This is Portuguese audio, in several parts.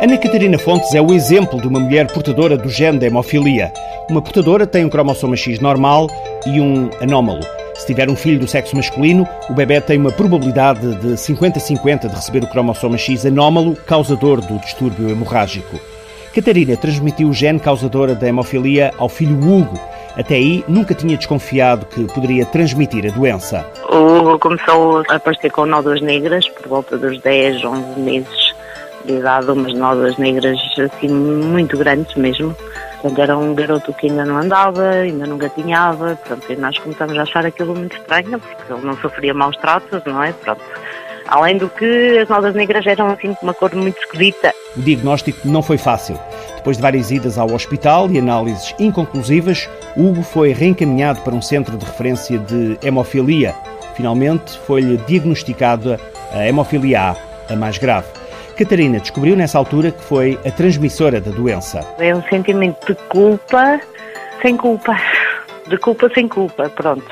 Ana Catarina Fontes é o exemplo de uma mulher portadora do gene da hemofilia. Uma portadora tem um cromossoma X normal e um anómalo. Se tiver um filho do sexo masculino, o bebê tem uma probabilidade de 50-50 de receber o cromossoma X anómalo, causador do distúrbio hemorrágico. Catarina transmitiu o gene causador da hemofilia ao filho Hugo. Até aí, nunca tinha desconfiado que poderia transmitir a doença. O Hugo começou a aparecer com nódulas negras por volta dos 10, 11 meses de idade, umas nódulas negras assim muito grandes mesmo. Portanto, era um garoto que ainda não andava, ainda não gatinhava, pronto, e nós começamos a achar aquilo muito estranho, porque ele não sofria maus tratos, não é? Pronto. Além do que as nódulas negras eram assim de uma cor muito esquisita. O diagnóstico não foi fácil. Depois de várias idas ao hospital e análises inconclusivas, Hugo foi reencaminhado para um centro de referência de hemofilia. Finalmente foi-lhe diagnosticada a hemofilia A, a mais grave. Catarina descobriu nessa altura que foi a transmissora da doença. É um sentimento de culpa sem culpa. De culpa sem culpa, pronto.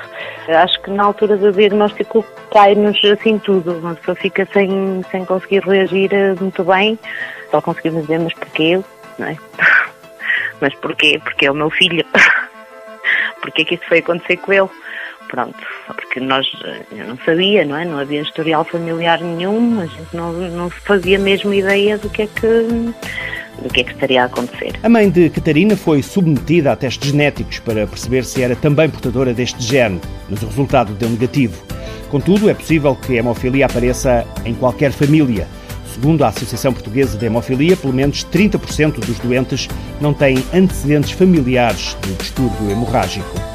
Acho que na altura do diagnóstico cai-nos assim tudo. Uma pessoa fica sem, sem conseguir reagir eh, muito bem. Só conseguimos dizer, mas porquê? Não é? Mas porquê? Porque é o meu filho. Porquê que isso foi acontecer com ele? Pronto, porque nós, eh, eu não sabia, não é? Não havia historial familiar nenhum, a gente não, não fazia mesmo ideia do que é que do que é que estaria a acontecer. A mãe de Catarina foi submetida a testes genéticos para perceber se era também portadora deste gene, mas o resultado deu negativo. Contudo, é possível que a hemofilia apareça em qualquer família. Segundo a Associação Portuguesa de Hemofilia, pelo menos 30% dos doentes não têm antecedentes familiares de distúrbio hemorrágico.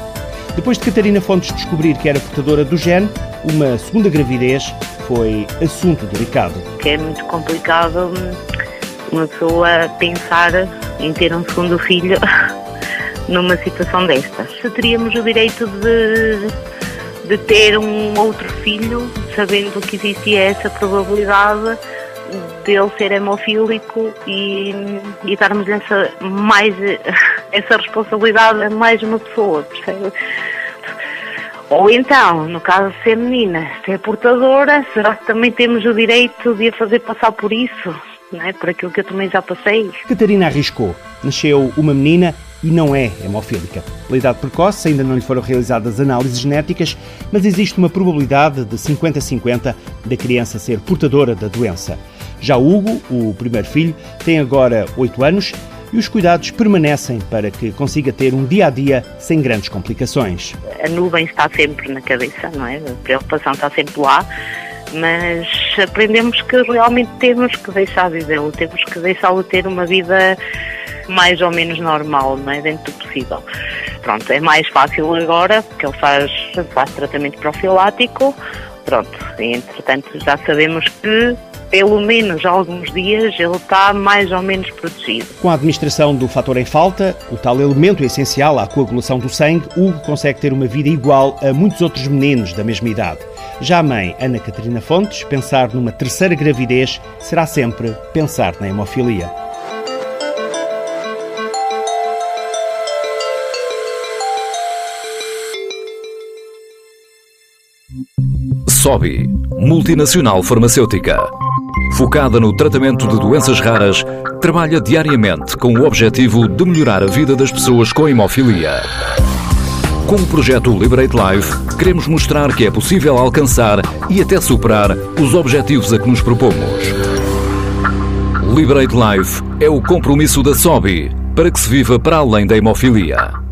Depois de Catarina Fontes descobrir que era portadora do gene, uma segunda gravidez foi assunto delicado. É muito complicado uma pessoa pensar em ter um segundo filho numa situação destas. Se teríamos o direito de, de ter um outro filho, sabendo que existia essa probabilidade dele ser hemofílico e, e darmos essa, mais essa responsabilidade a mais uma pessoa, percebe? Ou então, no caso de ser menina, ser portadora, será que também temos o direito de a fazer passar por isso? Não é? Por aquilo que eu também já passei. Catarina arriscou. Nasceu uma menina e não é hemofílica. Pela idade precoce, ainda não lhe foram realizadas análises genéticas, mas existe uma probabilidade de 50-50 da criança ser portadora da doença. Já Hugo, o primeiro filho, tem agora 8 anos e os cuidados permanecem para que consiga ter um dia a dia sem grandes complicações. A nuvem está sempre na cabeça, não é? A preocupação está sempre lá, mas aprendemos que realmente temos que deixar vivê-lo, temos que deixá-lo ter uma vida mais ou menos normal, não é? Dentro do possível. Pronto, é mais fácil agora, porque ele faz, faz tratamento profilático, pronto, e entretanto já sabemos que pelo menos alguns dias ele está mais ou menos protegido. Com a administração do fator em falta, o tal elemento essencial à coagulação do sangue, Hugo consegue ter uma vida igual a muitos outros meninos da mesma idade. Já a mãe, Ana Catarina Fontes, pensar numa terceira gravidez será sempre pensar na hemofilia. SOBI, multinacional farmacêutica focada no tratamento de doenças raras, trabalha diariamente com o objetivo de melhorar a vida das pessoas com hemofilia. Com o projeto Liberate Life, queremos mostrar que é possível alcançar e até superar os objetivos a que nos propomos. Liberate Life é o compromisso da SOBI para que se viva para além da hemofilia.